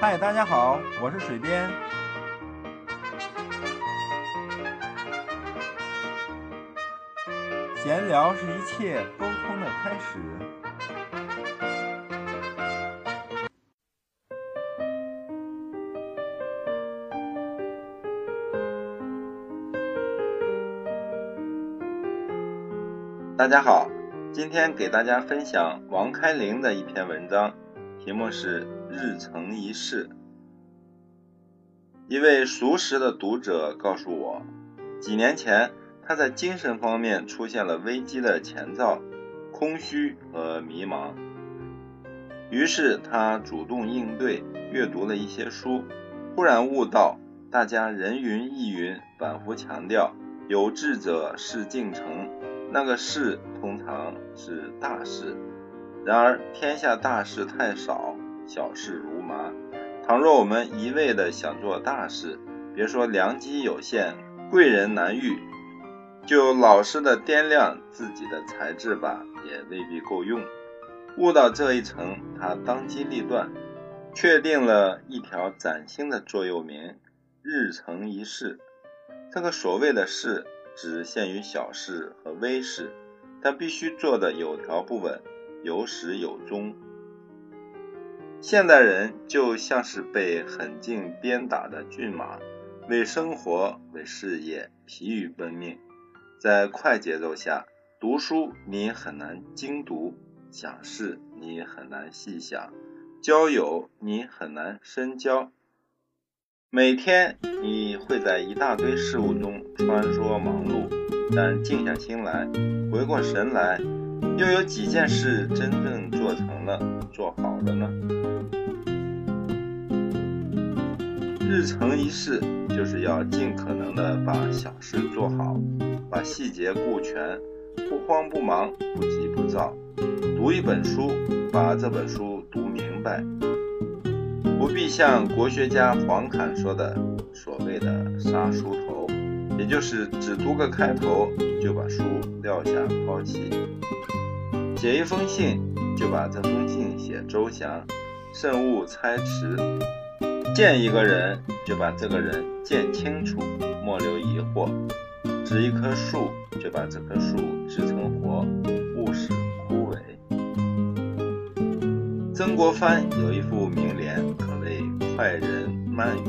嗨，大家好，我是水边。闲聊是一切沟通的开始。大家好，今天给大家分享王开林的一篇文章，题目是《日成一事》。一位熟识的读者告诉我，几年前。他在精神方面出现了危机的前兆，空虚和迷茫。于是他主动应对，阅读了一些书，忽然悟到，大家人云亦云，反复强调“有志者事竟成”，那个事通常是大事。然而天下大事太少，小事如麻。倘若我们一味的想做大事，别说良机有限，贵人难遇。就老实的掂量自己的才智吧，也未必够用。悟到这一层，他当机立断，确定了一条崭新的座右铭：日成一事。这个所谓的事，只限于小事和微事，但必须做的有条不紊，有始有终。现代人就像是被狠劲鞭打的骏马，为生活、为事业疲于奔命。在快节奏下读书，你很难精读；想事，你很难细想；交友，你很难深交。每天你会在一大堆事物中穿梭忙碌，但静下心来，回过神来，又有几件事真正做成了、做好了呢？日成一事，就是要尽可能的把小事做好。把细节顾全，不慌不忙，不急不躁。读一本书，把这本书读明白，不必像国学家黄侃说的所谓的“杀书”，也就是只读个开头就把书撂下抛弃。写一封信，就把这封信写周详，慎勿猜迟。见一个人，就把这个人见清楚，莫留疑惑。植一棵树，就把这棵树植成活，勿使枯萎。曾国藩有一副名联，可谓快人慢语：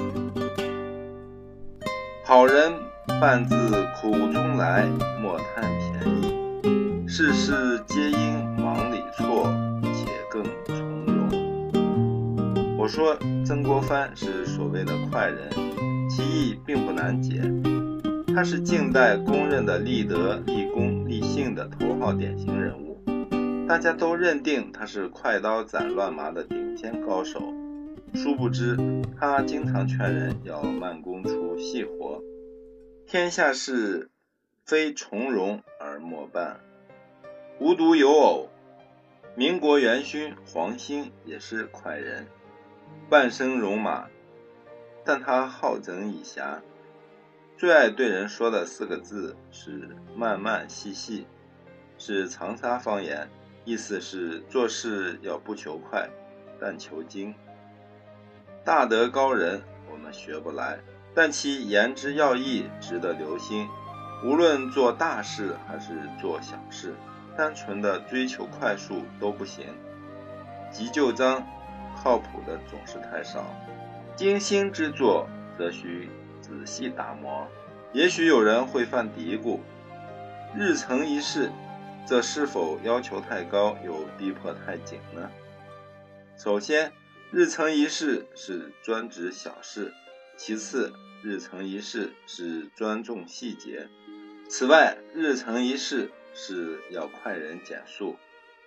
好人半自苦中来，莫贪便宜；事事皆因忙里错，且更从容。我说曾国藩是所谓的快人，其意并不难解。他是近代公认的立德、立功、立信的头号典型人物，大家都认定他是快刀斩乱麻的顶尖高手。殊不知，他经常劝人要慢工出细活。天下事，非从容而莫办。无独有偶，民国元勋黄兴也是快人，半生戎马，但他好整以暇。最爱对人说的四个字是“慢慢细细”，是长沙方言，意思是做事要不求快，但求精。大德高人我们学不来，但其言之要义值得留心。无论做大事还是做小事，单纯的追求快速都不行。急就章，靠谱的总是太少。精心之作，则需。仔细打磨，也许有人会犯嘀咕：日成一事，这是否要求太高，又逼迫太紧呢？首先，日成一事是专指小事；其次，日成一事是专重细节；此外，日成一事是要快人减速；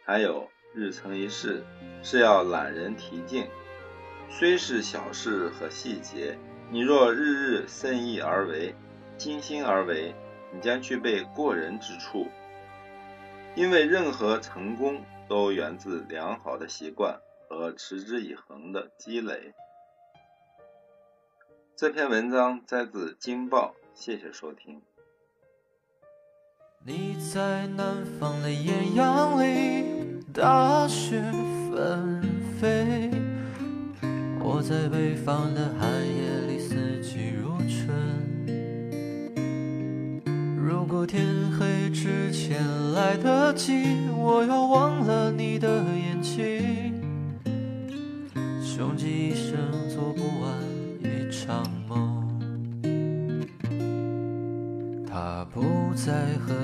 还有，日成一事是要懒人提劲。虽是小事和细节。你若日日慎意而为，精心而为，你将具备过人之处。因为任何成功都源自良好的习惯和持之以恒的积累。这篇文章摘自《京报》，谢谢收听。你在南方的艳阳里，大雪纷飞。我在北方的寒夜里四季如春。如果天黑之前来得及，我要忘了你的眼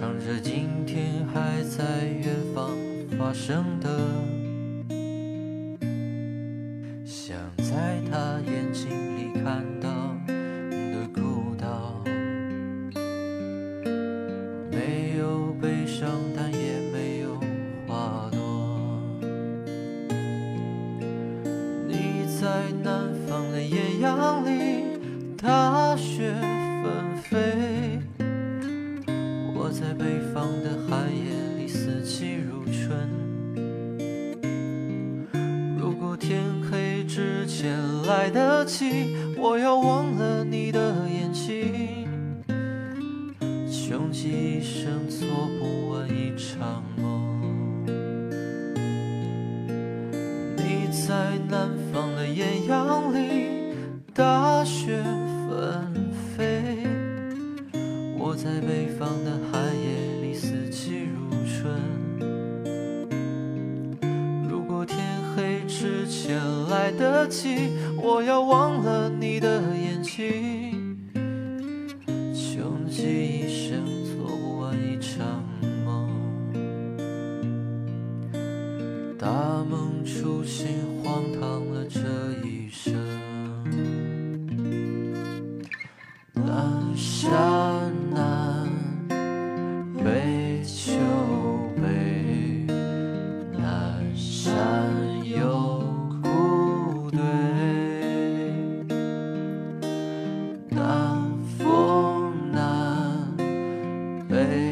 唱着今天还在远方发生的，想在他眼睛里看到的孤岛，没有悲伤，但来得及，我要忘了你的眼睛。穷极一生做不完一场梦。你在南方的艳阳里，大雪纷飞；我在北方的来得及，我要忘了你的眼睛。穷极一生做不完一场梦，大梦初醒，荒唐了这一生。南山南，北北